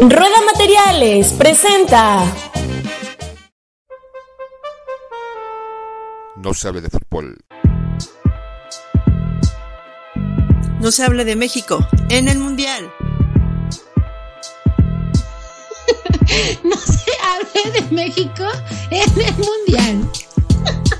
Rueda Materiales presenta. No se hable de fútbol. No se hable de México en el Mundial. no se hable de México en el Mundial.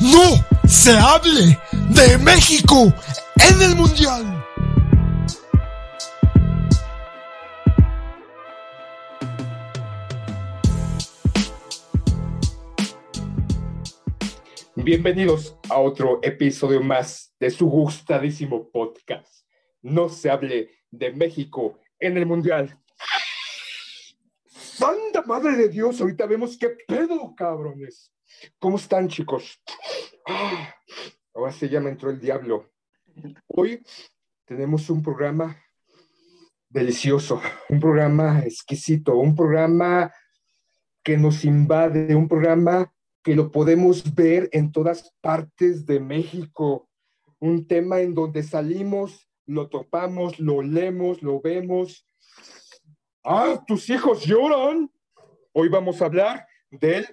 No se hable de México en el Mundial. Bienvenidos a otro episodio más de su gustadísimo podcast. No se hable de México en el Mundial. ¡Santa madre de Dios! Ahorita vemos qué pedo, cabrones. ¿Cómo están, chicos? Ah, ahora sí ya me entró el diablo. Hoy tenemos un programa delicioso, un programa exquisito, un programa que nos invade, un programa que lo podemos ver en todas partes de México. Un tema en donde salimos, lo topamos, lo leemos, lo vemos. Ah, tus hijos lloran. Hoy vamos a hablar del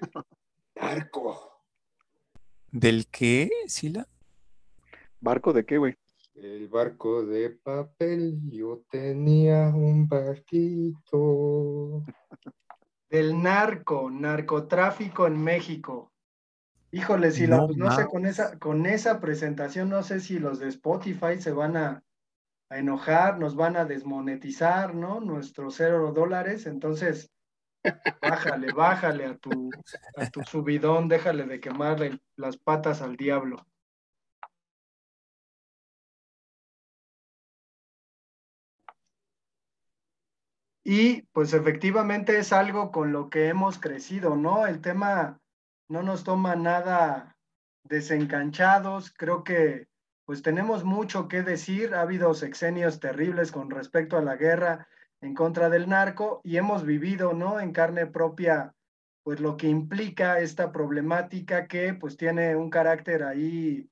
narco. ¿Del qué, Sila? ¿Barco de qué, güey? El barco de papel, yo tenía un barquito. Del narco, narcotráfico en México. Híjole, si la, No pues, no sé, con esa, con esa presentación, no sé si los de Spotify se van a, a enojar, nos van a desmonetizar, ¿no? Nuestros cero dólares. Entonces, bájale, bájale a tu, a tu subidón, déjale de quemarle las patas al diablo. Y pues efectivamente es algo con lo que hemos crecido, ¿no? El tema no nos toma nada desencanchados, creo que pues tenemos mucho que decir, ha habido sexenios terribles con respecto a la guerra en contra del narco y hemos vivido, ¿no? En carne propia, pues lo que implica esta problemática que pues tiene un carácter ahí,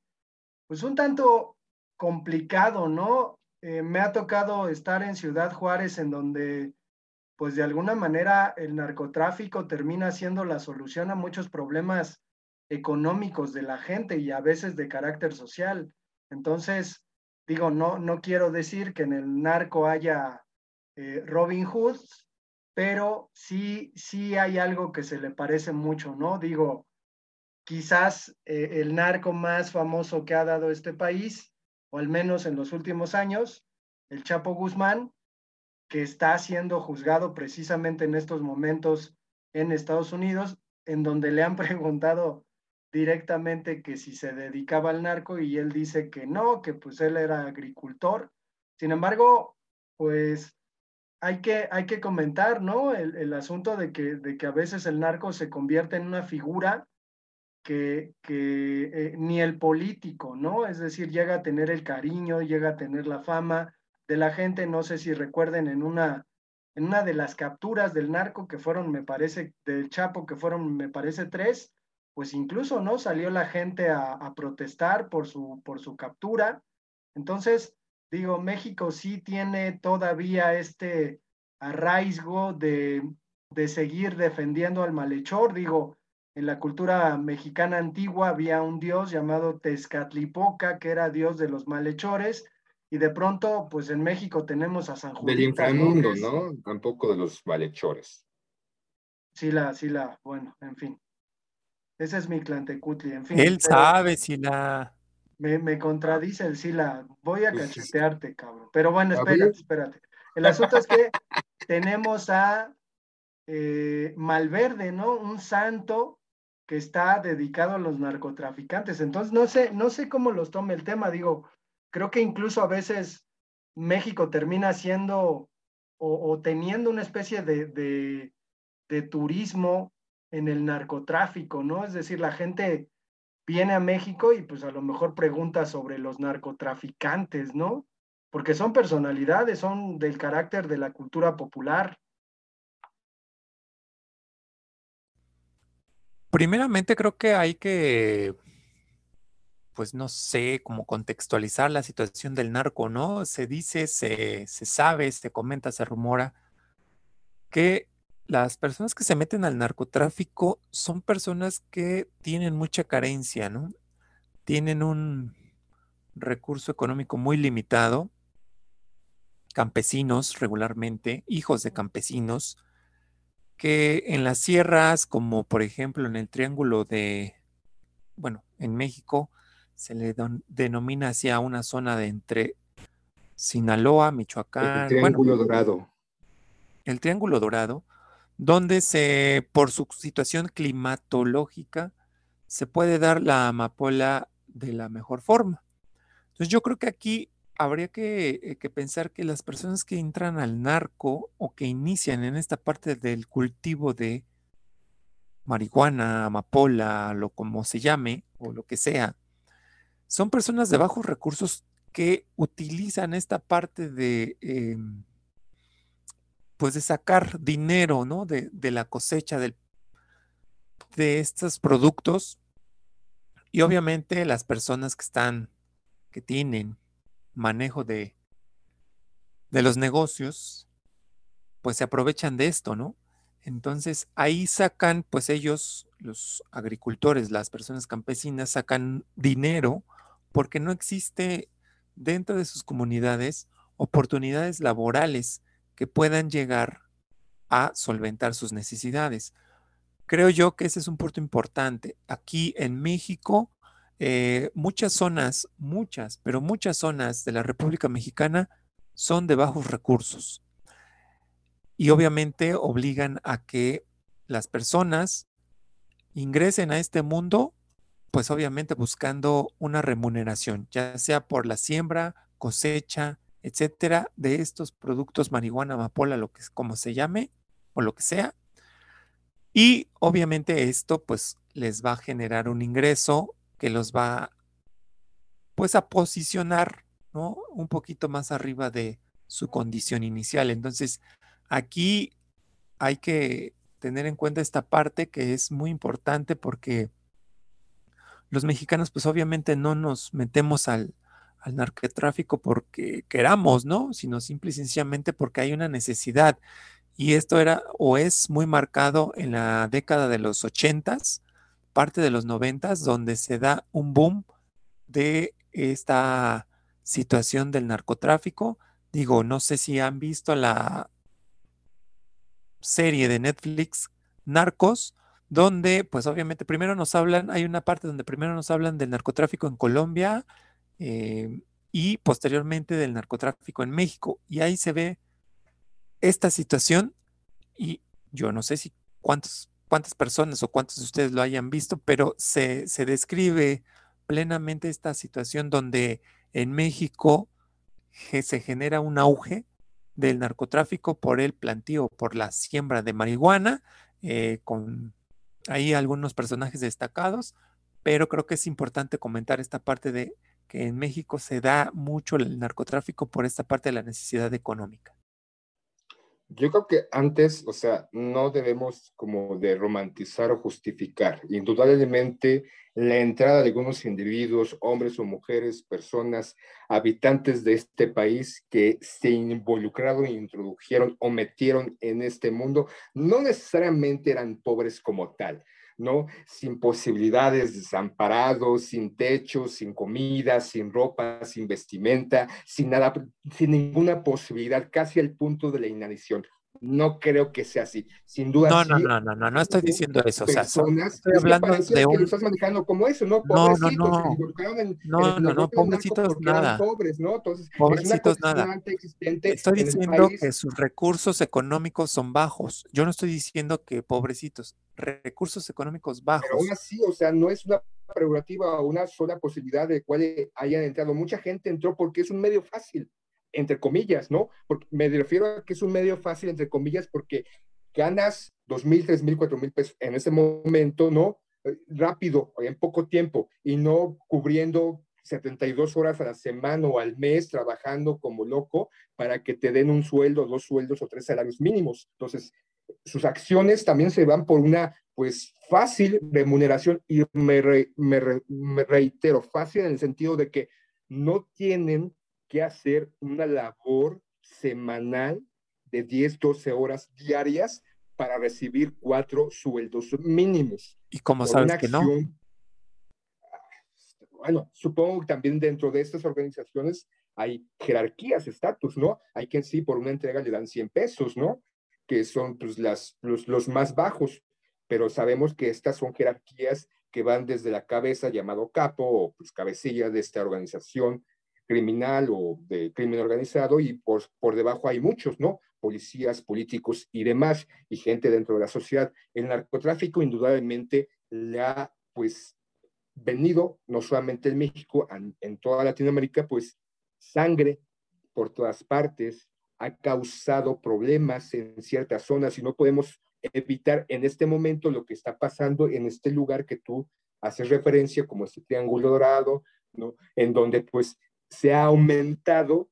pues un tanto complicado, ¿no? Eh, me ha tocado estar en Ciudad Juárez en donde pues de alguna manera el narcotráfico termina siendo la solución a muchos problemas económicos de la gente y a veces de carácter social. Entonces, digo, no, no quiero decir que en el narco haya eh, Robin Hoods, pero sí, sí hay algo que se le parece mucho, ¿no? Digo, quizás eh, el narco más famoso que ha dado este país, o al menos en los últimos años, el Chapo Guzmán, que está siendo juzgado precisamente en estos momentos en Estados Unidos, en donde le han preguntado directamente que si se dedicaba al narco y él dice que no, que pues él era agricultor. Sin embargo, pues hay que, hay que comentar, ¿no? El, asunto de que, de que a veces el narco se convierte en una figura que, que eh, ni el político, ¿no? Es decir, llega a tener el cariño, llega a tener la fama de la gente, no sé si recuerden en una, en una de las capturas del narco que fueron, me parece, del Chapo, que fueron, me parece, tres, pues incluso, ¿no? Salió la gente a, a protestar por su, por su captura. Entonces, digo, México sí tiene todavía este arraigo de, de seguir defendiendo al malhechor. Digo, en la cultura mexicana antigua había un dios llamado Tezcatlipoca, que era dios de los malhechores, y de pronto, pues en México tenemos a San Del Juditas, inframundo, ¿no? Tampoco de los malhechores. Sí, la, sí, la, bueno, en fin. Ese es mi clantecutli, en fin. Él pero sabe, Sila. Me, me contradice el Sila. Voy a cachetearte, cabrón. Pero bueno, espérate, espérate. El asunto es que tenemos a eh, Malverde, ¿no? Un santo que está dedicado a los narcotraficantes. Entonces, no sé, no sé cómo los tome el tema. Digo, creo que incluso a veces México termina siendo o, teniendo una especie de, de, de turismo en el narcotráfico, ¿no? Es decir, la gente viene a México y pues a lo mejor pregunta sobre los narcotraficantes, ¿no? Porque son personalidades, son del carácter de la cultura popular. Primeramente creo que hay que, pues no sé, como contextualizar la situación del narco, ¿no? Se dice, se, se sabe, se comenta, se rumora que las personas que se meten al narcotráfico son personas que tienen mucha carencia, ¿no? Tienen un recurso económico muy limitado, campesinos regularmente, hijos de campesinos, que en las sierras, como por ejemplo en el triángulo de, bueno, en México, se le denomina hacia una zona de entre Sinaloa, Michoacán. El Triángulo Dorado. El Triángulo Dorado donde se, por su situación climatológica, se puede dar la amapola de la mejor forma. Entonces yo creo que aquí habría que, eh, que, pensar que las personas que entran al narco o que inician en esta parte del cultivo de marihuana, amapola, lo como se llame, o lo que sea, son personas de bajos recursos que utilizan esta parte de... Em, pues de sacar dinero, ¿no? De, la cosecha de estos productos. Y obviamente las personas que están, que tienen manejo de, de los negocios, pues se aprovechan de esto, ¿no? Entonces ahí sacan, pues ellos, los agricultores, las personas campesinas, sacan dinero porque no existe dentro de sus comunidades oportunidades laborales que puedan llegar a solventar sus necesidades. Creo yo que ese es un punto importante. Aquí en México, eh, muchas zonas, muchas, pero muchas zonas de la República Mexicana son de bajos recursos. Y obviamente obligan a que las personas ingresen a este mundo, pues obviamente buscando una remuneración, ya sea por la siembra, cosecha, etcétera, de estos productos marihuana, amapola, lo que como se llame o lo que sea. Y obviamente esto pues les va a generar un ingreso que los va pues a posicionar, ¿no? Un poquito más arriba de su condición inicial. Entonces, aquí hay que tener en cuenta esta parte que es muy importante porque los mexicanos pues obviamente no nos metemos al, al narcotráfico porque queramos, ¿no? Sino simple y sencillamente porque hay una necesidad. Y esto era o es muy marcado en la década de los ochentas, parte de los noventas, donde se da un boom de esta situación del narcotráfico. Digo, no sé si han visto la serie de Netflix Narcos, donde pues obviamente primero nos hablan, hay una parte donde primero nos hablan del narcotráfico en Colombia, eh, y posteriormente del narcotráfico en México. Y ahí se ve esta situación y yo no sé si cuántos, cuántas personas o cuántos de ustedes lo hayan visto, pero se, se describe plenamente esta situación donde en México se genera un auge del narcotráfico por el plantío, por la siembra de marihuana, eh, con ahí algunos personajes destacados, pero creo que es importante comentar esta parte de que en México se da mucho el narcotráfico por esta parte de la necesidad económica. Yo creo que antes, o sea, no debemos como de romantizar o justificar. Indudablemente, la entrada de algunos individuos, hombres o mujeres, personas, habitantes de este país que se involucraron, introdujeron o metieron en este mundo, no necesariamente eran pobres como tal ¿no? Sin posibilidades, desamparados, sin techo, sin comida, sin ropa, sin vestimenta, sin nada, sin ninguna posibilidad, casi al punto de la inanición. No creo que sea así. Sin duda. No, no, no, no, no, no estoy diciendo eso. O sea, estoy hablando de un. Que lo estás manejando como eso, ¿no? Pobrecitos no, no, no. En, no, no, no, pobrecitos nada. Pobres, ¿no? Entonces, pobrecitos nada. Estoy diciendo que sus recursos económicos son bajos. Yo no estoy diciendo que pobrecitos, recursos económicos bajos. Pero aún así, o sea, no es una prerrogativa o una sola posibilidad de cual hayan entrado. Mucha gente entró porque es un medio fácil entre comillas, ¿no? Porque me refiero a que es un medio fácil, entre comillas, porque ganas dos mil, tres mil, cuatro mil pesos en ese momento, ¿no? Rápido, en poco tiempo, y no cubriendo 72 horas a la semana o al mes trabajando como loco para que te den un sueldo, dos sueldos o tres salarios mínimos. Entonces, sus acciones también se van por una, pues, fácil remuneración y me reitero, fácil en el sentido de que no tienen que hacer una labor semanal de 10, 12 horas diarias para recibir cuatro sueldos mínimos. ¿Y cómo sabes que no? Bueno, supongo que también dentro de estas organizaciones hay jerarquías, estatus, ¿no? Hay quien sí por una entrega le dan 100 pesos, ¿no? Que son pues, las, los, los más bajos, pero sabemos que estas son jerarquías que van desde la cabeza llamado capo o pues cabecilla de esta organización criminal o de crimen organizado y por, por debajo hay muchos, ¿no? Policías, políticos y demás, y gente dentro de la sociedad. El narcotráfico indudablemente le ha, pues, venido, no solamente en México, en, en toda Latinoamérica, pues, sangre por todas partes, ha causado problemas en ciertas zonas y no podemos evitar en este momento lo que está pasando en este lugar que tú haces referencia, como este triángulo dorado, ¿no? En donde pues se ha aumentado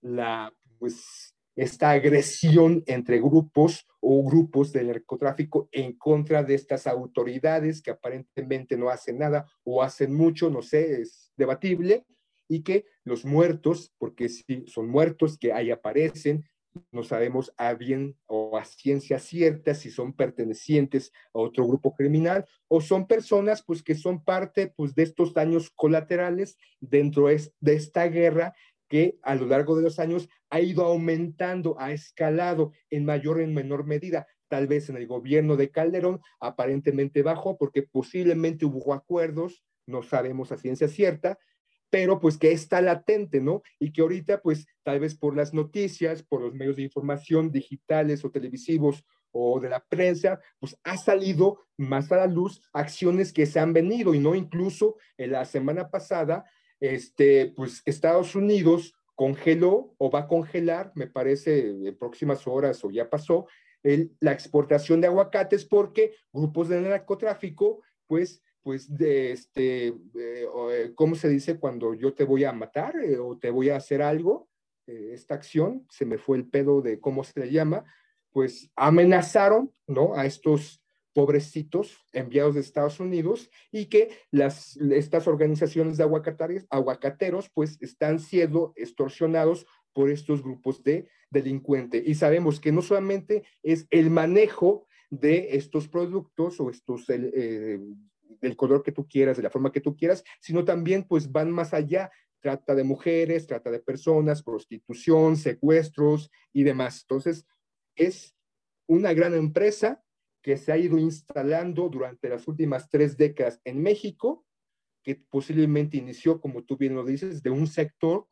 la, pues, esta agresión entre grupos o grupos de narcotráfico en contra de estas autoridades que aparentemente no hacen nada o hacen mucho, no sé, es debatible, y que los muertos, porque si son muertos que ahí aparecen, no sabemos a bien o a ciencia cierta si son pertenecientes a otro grupo criminal o son personas pues que son parte pues de estos daños colaterales dentro de esta guerra que a lo largo de los años ha ido aumentando, ha escalado en mayor o en menor medida. Tal vez en el gobierno de Calderón aparentemente bajó porque posiblemente hubo acuerdos, no sabemos a ciencia cierta, pero pues que está latente, ¿no? Y que ahorita pues tal vez por las noticias, por los medios de información digitales o televisivos o de la prensa, pues ha salido más a la luz acciones que se han venido y no incluso en la semana pasada, este, pues Estados Unidos congeló o va a congelar, me parece, en próximas horas o ya pasó, la exportación de aguacates porque grupos de narcotráfico pues pues, de este, eh, eh, ¿cómo se dice cuando yo te voy a matar eh, o te voy a hacer algo? esta acción, se me fue el pedo de cómo se le llama, pues amenazaron, ¿no? A estos pobrecitos enviados de Estados Unidos y que las, estas organizaciones de aguacateros, pues están siendo extorsionados por estos grupos de delincuentes. Y sabemos que no solamente es el manejo de estos productos o estos del color que tú quieras, de la forma que tú quieras, sino también pues van más allá, trata de mujeres, trata de personas, prostitución, secuestros y demás. Entonces, es una gran empresa que se ha ido instalando durante las últimas tres décadas en México, que posiblemente inició, como tú bien lo dices, de un sector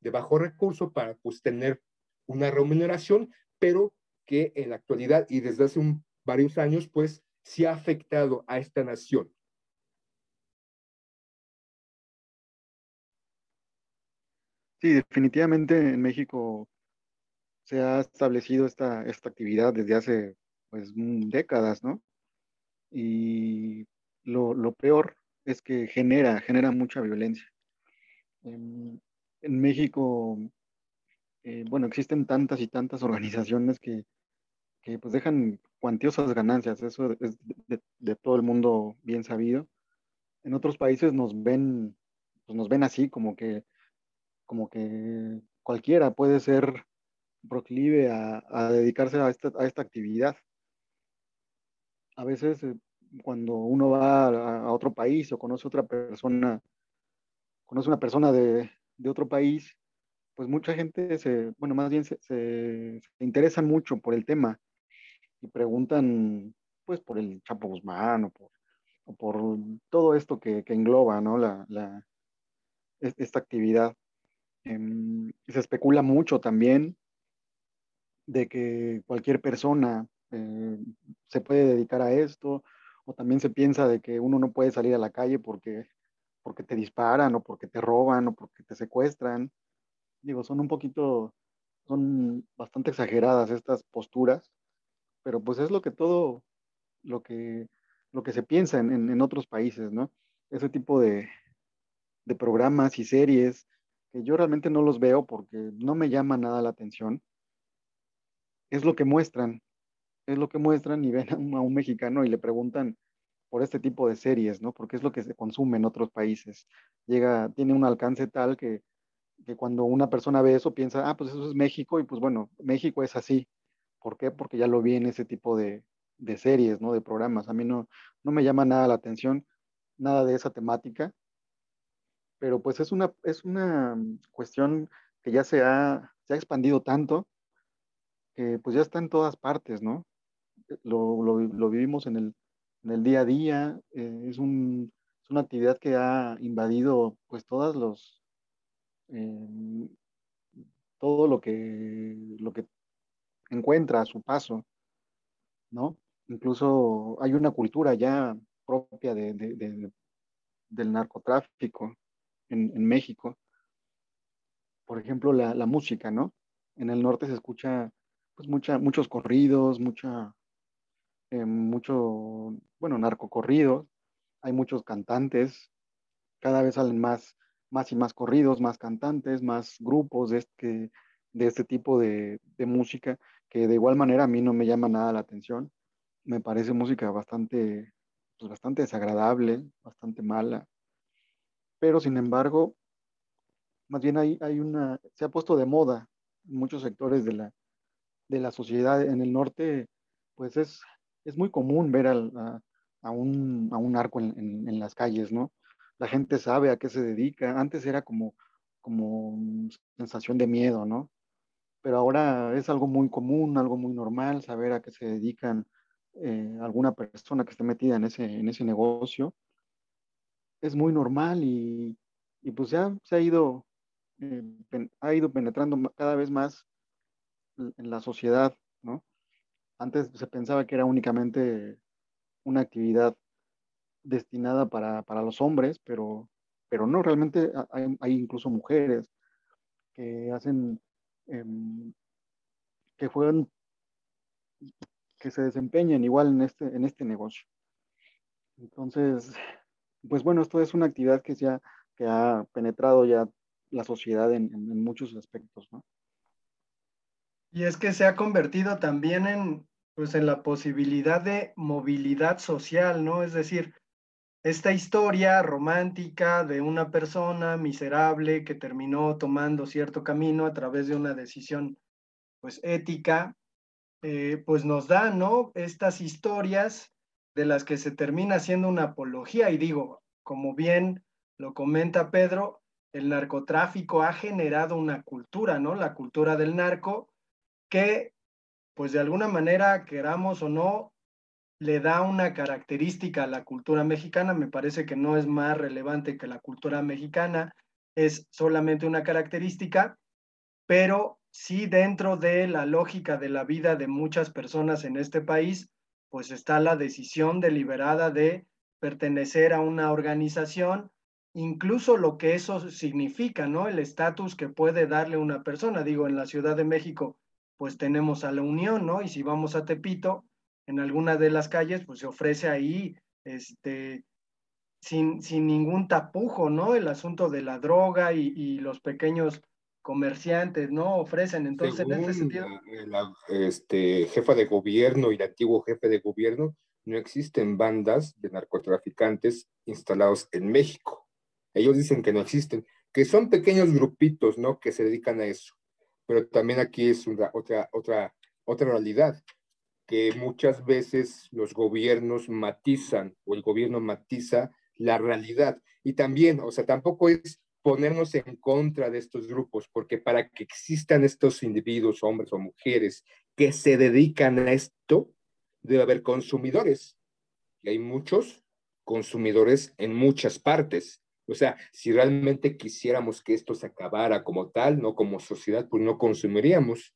de bajo recurso para pues tener una remuneración, pero que en la actualidad y desde hace varios años pues se ha afectado a esta nación. Sí, definitivamente en México se ha establecido esta, esta actividad desde hace pues décadas, ¿no? Y lo, peor es que genera, genera mucha violencia. En, México, eh, bueno, existen tantas y tantas organizaciones que, pues dejan cuantiosas ganancias, eso es de, de, todo el mundo bien sabido. En otros países nos ven, pues nos ven así, como que como que cualquiera puede ser proclive a, dedicarse a esta, actividad. A veces eh, cuando uno va a, otro país o conoce otra persona, conoce una persona de, otro país, pues mucha gente se, bueno, más bien se, se, interesa mucho por el tema y preguntan pues por el Chapo Guzmán o por, todo esto que, engloba ¿no? la, esta actividad. Em, se especula mucho también de que cualquier persona eh, se puede dedicar a esto, o también se piensa de que uno no puede salir a la calle porque, porque te disparan, o porque te roban, o porque te secuestran. digo, son un poquito, son bastante exageradas estas posturas, pero pues es lo que todo, lo que, lo que se piensa en, en, otros países, ¿no? Ese tipo de, de programas y series que yo realmente no los veo porque no me llama nada la atención, es lo que muestran, es lo que muestran y ven a un, mexicano y le preguntan por este tipo de series, ¿no? Porque es lo que se consume en otros países. Llega, tiene un alcance tal que, que cuando una persona ve eso piensa, ah, pues eso es México y pues bueno, México es así. ¿Por qué? Porque ya lo vi en ese tipo de, de series, ¿no? De programas. A mí no, no me llama nada la atención, nada de esa temática pero pues es una, es una cuestión que ya se ha, se ha expandido tanto que pues ya está en todas partes, ¿no? Lo, lo, vivimos en el, en el, día a día, eh, es, un, es, una actividad que ha invadido pues todas los, eh, todo lo que, lo que encuentra a su paso, ¿no? Incluso hay una cultura ya propia de, del narcotráfico, en, México. Por ejemplo, la, la, música, ¿no? En el norte se escucha pues mucha, muchos corridos, mucha, eh, mucho, bueno, narcocorridos, hay muchos cantantes, cada vez salen más, más y más corridos, más cantantes, más grupos de este, de este tipo de, de música, que de igual manera a mí no me llama nada la atención. Me parece música bastante, pues bastante desagradable, bastante mala pero sin embargo, más bien hay, una, se ha puesto de moda en muchos sectores de la, de la sociedad en el norte, pues es, es muy común ver a, un, a, un, arco en, en, en, las calles, ¿no? La gente sabe a qué se dedica. Antes era como, como sensación de miedo, ¿no? Pero ahora es algo muy común, algo muy normal, saber a qué se dedican eh, alguna persona que esté metida en ese, en ese negocio es muy normal y, y pues ya se ha ido, eh, ha ido penetrando cada vez más en la sociedad, ¿no? Antes se pensaba que era únicamente una actividad destinada para, para los hombres, pero, pero no, realmente hay, hay incluso mujeres que hacen, eh, que juegan, que se desempeñan igual en este, en este negocio. Entonces, pues bueno, esto es una actividad que, ya, que ha penetrado ya la sociedad en, muchos aspectos, ¿no? Y es que se ha convertido también en, pues, en la posibilidad de movilidad social, ¿no? Es decir, esta historia romántica de una persona miserable que terminó tomando cierto camino a través de una decisión, pues, ética, eh, pues nos da, ¿no? Estas historias de las que se termina haciendo una apología. Y digo, como bien lo comenta Pedro, el narcotráfico ha generado una cultura, ¿no? La cultura del narco, que, pues de alguna manera, queramos o no, le da una característica a la cultura mexicana. Me parece que no es más relevante que la cultura mexicana, es solamente una característica, pero sí dentro de la lógica de la vida de muchas personas en este país, pues está la decisión deliberada de pertenecer a una organización, incluso lo que eso significa, ¿no? El estatus que puede darle una persona. Digo, en la Ciudad de México, pues tenemos a la Unión, ¿no? Y si vamos a Tepito, en alguna de las calles, pues se ofrece ahí, este, sin, sin ningún tapujo, ¿no? El asunto de la droga y, y los pequeños comerciantes, ¿no? Ofrecen. Entonces, Según en este sentido. La, este, jefa de gobierno y el antiguo jefe de gobierno, no existen bandas de narcotraficantes instalados en México. Ellos dicen que no existen, que son pequeños grupitos, ¿no? Que se dedican a eso. Pero también aquí es una, otra, otra, otra realidad, que muchas veces los gobiernos matizan o el gobierno matiza la realidad. Y también, o sea, tampoco es ponernos en contra de estos grupos, porque para que existan estos individuos, hombres o mujeres, que se dedican a esto, debe haber consumidores. Y hay muchos consumidores en muchas partes. O sea, si realmente quisiéramos que esto se acabara como tal, no como sociedad, pues no consumiríamos.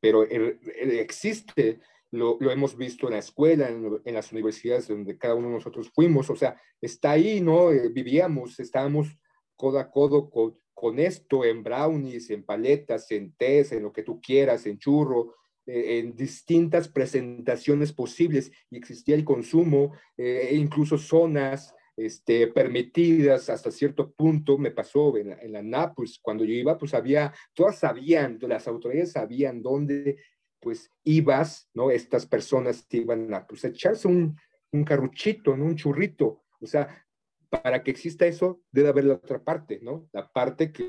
Pero existe, lo, lo, hemos visto en la escuela, en, en, las universidades donde cada uno de nosotros fuimos. O sea, está ahí, ¿no? Eh, vivíamos, estábamos codo a codo con, esto en brownies, en paletas, en tés, en lo que tú quieras, en churro, eh, en distintas presentaciones posibles y existía el consumo, eh, e incluso zonas este, permitidas hasta cierto punto, me pasó en la, en NAPUS, cuando yo iba, pues había, todas sabían, las autoridades sabían dónde pues ibas, ¿no? Estas personas iban a pues, echarse un, un carruchito. Un churrito, o sea, para que exista eso, debe haber la otra parte, ¿no? La parte que,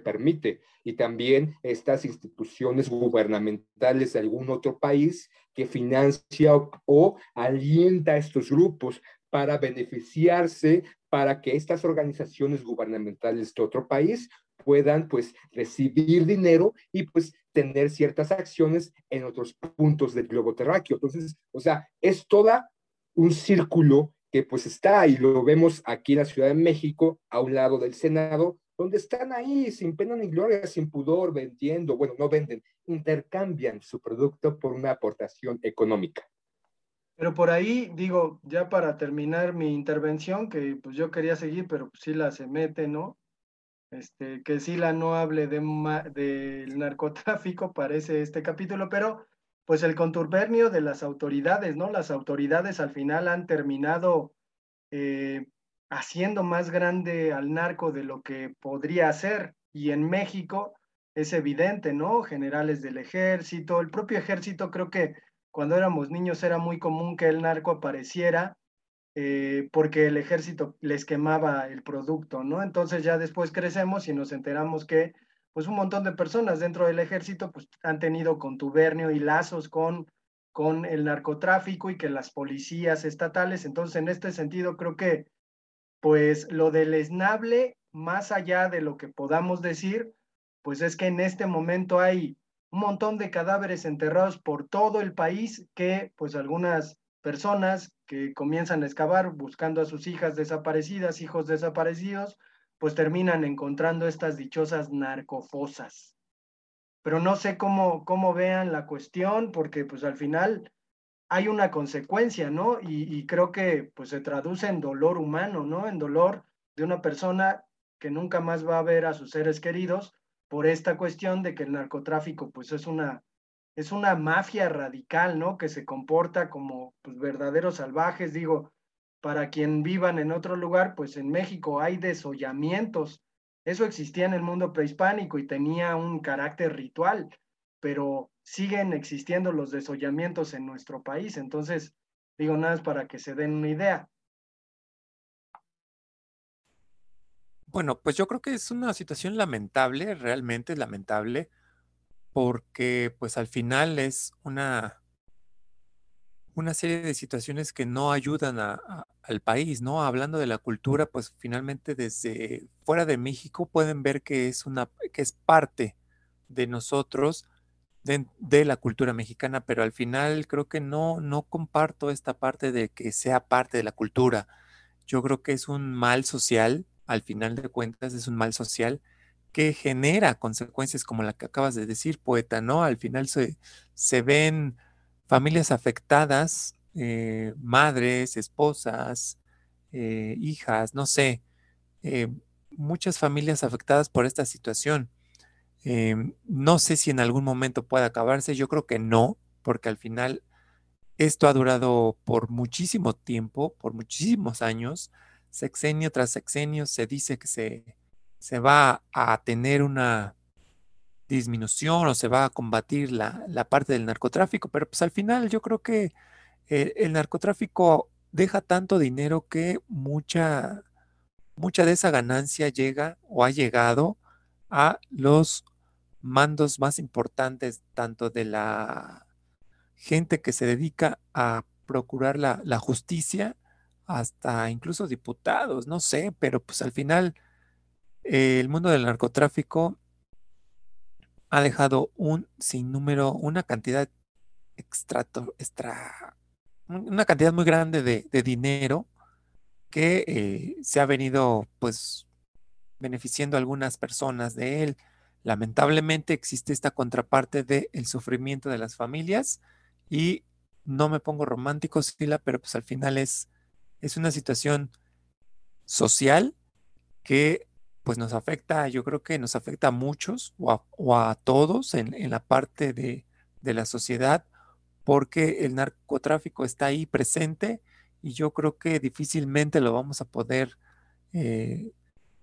permite. Y también estas instituciones gubernamentales de algún otro país que financia o, alienta a estos grupos para beneficiarse, para que estas organizaciones gubernamentales de otro país puedan pues recibir dinero y pues tener ciertas acciones en otros puntos del globo terráqueo. Entonces, o sea, es toda un círculo que pues está y lo vemos aquí en la Ciudad de México, a un lado del Senado, donde están ahí sin pena ni gloria, sin pudor, vendiendo, bueno, no venden, intercambian su producto por una aportación económica. Pero por ahí, digo, ya para terminar mi intervención, que pues yo quería seguir, pero pues la se mete, ¿no? Este, que la no hable de del narcotráfico, parece este capítulo, pero pues el conturbernio de las autoridades, ¿no? Las autoridades al final han terminado eh, haciendo más grande al narco de lo que podría ser. Y en México es evidente, ¿no? Generales del ejército, el propio ejército, creo que cuando éramos niños era muy común que el narco apareciera eh, porque el ejército les quemaba el producto, ¿no? Entonces ya después crecemos y nos enteramos que pues un montón de personas dentro del ejército pues han tenido contubernio y lazos con, con el narcotráfico y que las policías estatales, entonces en este sentido creo que pues lo del esnable, más allá de lo que podamos decir, pues es que en este momento hay un montón de cadáveres enterrados por todo el país que pues algunas personas que comienzan a excavar buscando a sus hijas desaparecidas, hijos desaparecidos, pues terminan encontrando estas dichosas narcofosas. Pero no sé cómo, cómo vean la cuestión, porque pues al final hay una consecuencia, ¿no? Y, creo que pues se traduce en dolor humano, ¿no? En dolor de una persona que nunca más va a ver a sus seres queridos por esta cuestión de que el narcotráfico pues es una es una mafia radical, ¿no? Que se comporta como pues, verdaderos salvajes, digo, para quien vivan en otro lugar, pues en México hay desollamientos. Eso existía en el mundo prehispánico y tenía un carácter ritual, pero siguen existiendo los desollamientos en nuestro país. Entonces, digo nada más para que se den una idea. Bueno, pues yo creo que es una situación lamentable, realmente lamentable, porque pues al final es una una serie de situaciones que no ayudan al país, ¿no? Hablando de la cultura, pues finalmente desde fuera de México pueden ver que es una, que es parte de nosotros, de, la cultura mexicana, pero al final creo que no, no comparto esta parte de que sea parte de la cultura. Yo creo que es un mal social, al final de cuentas es un mal social que genera consecuencias como la que acabas de decir, poeta, ¿no? Al final se, se ven familias afectadas, eh, madres, esposas, eh, hijas, no sé, eh, muchas familias afectadas por esta situación. no sé si en algún momento pueda acabarse, yo creo que no, porque al final esto ha durado por muchísimo tiempo, por muchísimos años, sexenio tras sexenio se dice que se, se va a tener una disminución o se va a combatir la, parte del narcotráfico, pero pues al final yo creo que eh, el, narcotráfico deja tanto dinero que mucha, mucha de esa ganancia llega o ha llegado a los mandos más importantes, tanto de la gente que se dedica a procurar la, la justicia, hasta incluso diputados, no sé, pero pues al final el mundo del narcotráfico ha dejado un sinnúmero, una cantidad extra, extra una cantidad muy grande de, dinero que eh, se ha venido pues beneficiando a algunas personas de él. Lamentablemente existe esta contraparte del el sufrimiento de las familias y no me pongo romántico, Sila, pero pues al final es, es una situación social que pues nos afecta, yo creo que nos afecta a muchos o a, todos en, la parte de, de la sociedad, porque el narcotráfico está ahí presente y yo creo que difícilmente lo vamos a poder eh,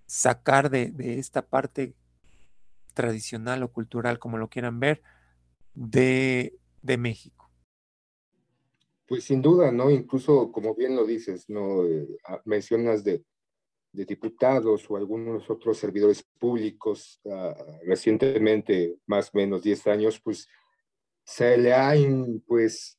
sacar de, esta parte tradicional o cultural, como lo quieran ver, de, México. Pues sin duda, ¿no? Incluso, como bien lo dices, ¿no? Eh, ah, mencionas de, diputados o algunos otros servidores públicos ah, recientemente, más o menos 10 años, pues se le ha, pues,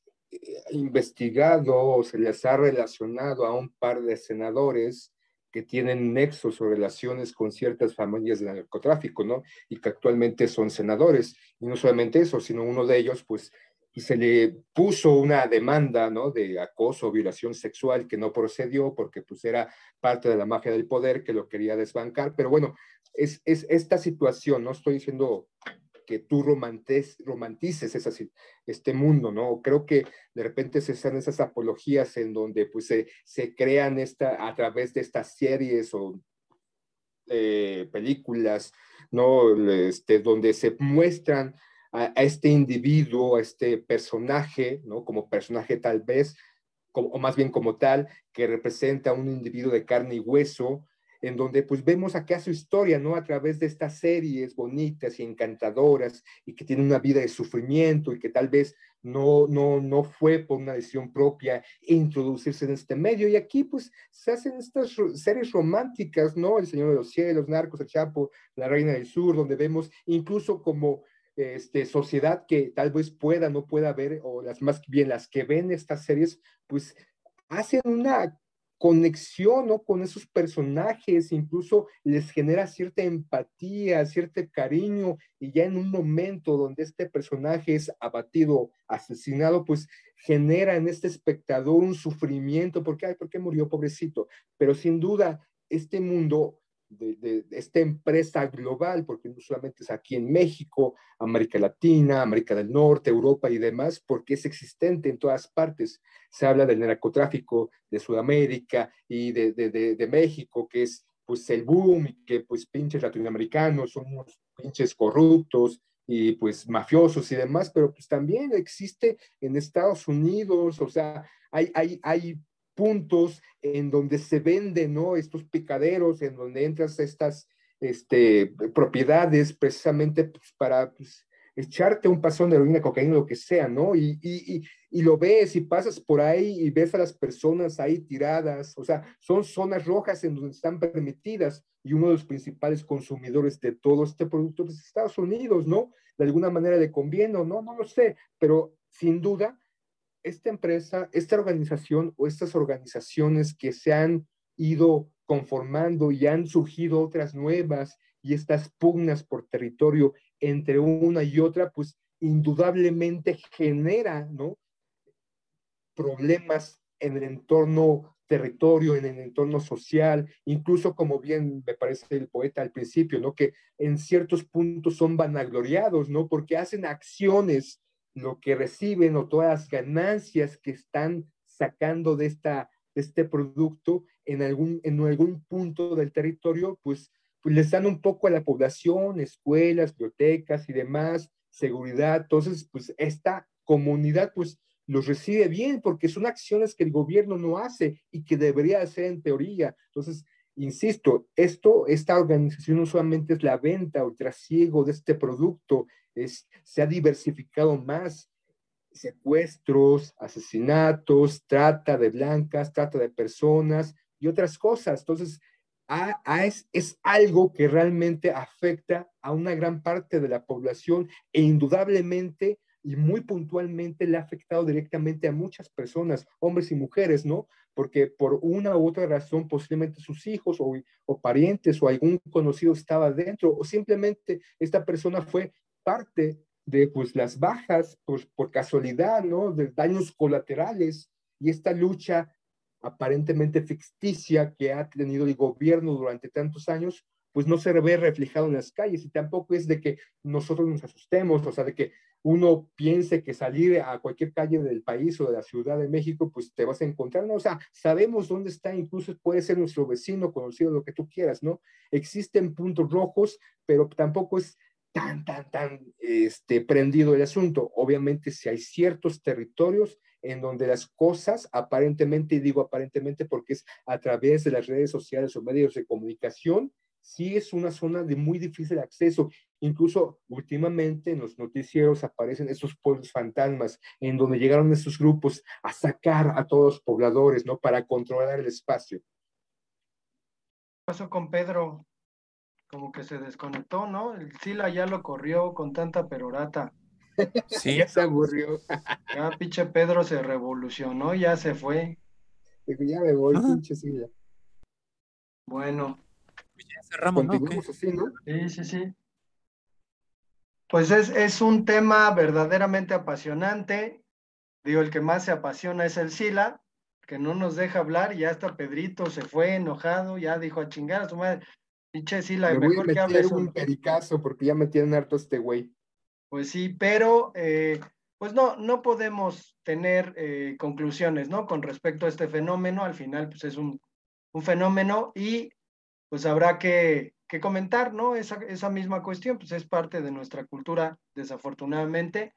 investigado o se les ha relacionado a un par de senadores que tienen nexos o relaciones con ciertas familias del narcotráfico, ¿no? Y que actualmente son senadores. Y no solamente eso, sino uno de ellos, pues, y se le puso una demanda, ¿no? De acoso o violación sexual que no procedió porque, pues, era parte de la mafia del poder que lo quería desbancar. Pero bueno, es, es esta situación, no estoy diciendo que tú romantices este mundo, ¿no? Creo que de repente se hacen esas apologías en donde pues se, se crean esta, a través de estas series o eh, películas, ¿no? Este, donde se muestran a, este individuo, a este personaje, ¿no? Como personaje tal vez, o más bien como tal, que representa a un individuo de carne y hueso, en donde pues vemos acá su historia, ¿no? A través de estas series bonitas y encantadoras y que tiene una vida de sufrimiento y que tal vez no, no, no fue por una decisión propia introducirse en este medio. Y aquí pues se hacen estas series románticas, ¿no? El Señor de los Cielos, Narcos, El Chapo, La Reina del Sur, donde vemos incluso como este, sociedad que tal vez pueda, no pueda ver, o las más bien las que ven estas series, pues hacen una conexión ¿no? con esos personajes, incluso les genera cierta empatía, cierto cariño, y ya en un momento donde este personaje es abatido, asesinado, pues genera en este espectador un sufrimiento, porque, ay, ¿por murió pobrecito? Pero sin duda, este mundo de, esta empresa global, porque no solamente es aquí en México, América Latina, América del Norte, Europa y demás, porque es existente en todas partes. Se habla del narcotráfico de Sudamérica y de, de México, que es pues el boom y que pues pinches latinoamericanos son unos pinches corruptos y pues mafiosos y demás, pero pues también existe en Estados Unidos, o sea, hay, hay, hay puntos en donde se venden, ¿no? Estos picaderos, en donde entras estas este, propiedades precisamente pues, para pues, echarte un pasón de heroína, cocaína, lo que sea, ¿no? Y, y, y, lo ves y pasas por ahí y ves a las personas ahí tiradas, o sea, son zonas rojas en donde están permitidas y uno de los principales consumidores de todo este producto pues, es Estados Unidos, ¿no? De alguna manera le conviene o no, no lo sé, pero sin duda esta empresa, esta organización o estas organizaciones que se han ido conformando y han surgido otras nuevas y estas pugnas por territorio entre una y otra, pues indudablemente genera, ¿no? Problemas en el entorno territorio, en el entorno social, incluso como bien me parece el poeta al principio, ¿no? Que en ciertos puntos son vanagloriados, ¿no? Porque hacen acciones lo que reciben o todas las ganancias que están sacando de, esta, de este producto en algún, en algún punto del territorio, pues, pues les dan un poco a la población, escuelas, bibliotecas y demás, seguridad. Entonces, pues esta comunidad, pues los recibe bien porque son acciones que el gobierno no hace y que debería hacer en teoría. Entonces, insisto, esto, esta organización no solamente es la venta o trasiego de este producto, se ha diversificado más secuestros, asesinatos, trata de blancas, trata de personas y otras cosas. Entonces, es, es, algo que realmente afecta a una gran parte de la población e indudablemente y muy puntualmente le ha afectado directamente a muchas personas, hombres y mujeres, ¿no? Porque por una u otra razón, posiblemente sus hijos o, o parientes o algún conocido estaba dentro, o simplemente esta persona fue parte de pues, las bajas pues, por casualidad, ¿no? De daños colaterales y esta lucha aparentemente ficticia que ha tenido el gobierno durante tantos años, pues no se ve reflejado en las calles y tampoco es de que nosotros nos asustemos, o sea, de que uno piense que salir a cualquier calle del país o de la Ciudad de México, pues te vas a encontrar, ¿no? O sea, sabemos dónde está, incluso puede ser nuestro vecino, conocido, lo que tú quieras, ¿no? Existen puntos rojos, pero tampoco es tan, tan, tan este, prendido el asunto. Obviamente, si hay ciertos territorios en donde las cosas aparentemente, y digo aparentemente porque es a través de las redes sociales o medios de comunicación, sí es una zona de muy difícil acceso. Incluso últimamente en los noticieros aparecen estos pueblos fantasmas en donde llegaron estos grupos a sacar a todos los pobladores, ¿no? Para controlar el espacio. ¿Qué pasó con Pedro? Como que se desconectó, ¿no? El Sila ya lo corrió con tanta perorata. Sí. ya se aburrió. ya pinche Pedro se revolucionó, ya se fue. ya me voy, pinche Sila. Bueno, ya cerramos, ¿no? así, ¿no? Sí, sí, sí. Pues es, es un tema verdaderamente apasionante. Digo, el que más se apasiona es el Sila, que no nos deja hablar, y ya hasta Pedrito se fue enojado, ya dijo a chingar a su madre. Pinche Sila, me mejor voy a que hables. un pericazo porque ya me tienen harto este güey. Pues sí, pero eh, pues no, no podemos tener eh, conclusiones, ¿no? Con respecto a este fenómeno, al final pues es un, un fenómeno y pues habrá que, comentar, ¿no? Esa, esa misma cuestión, pues es parte de nuestra cultura, desafortunadamente.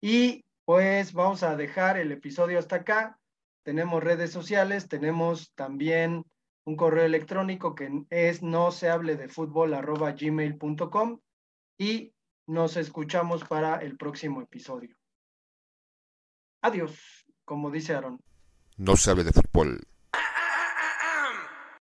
Y pues vamos a dejar el episodio hasta acá. Tenemos redes sociales, tenemos también un correo electrónico que es no se hable de fútbol gmail.com y nos escuchamos para el próximo episodio. Adiós, como dice Aaron. No se hable de fútbol.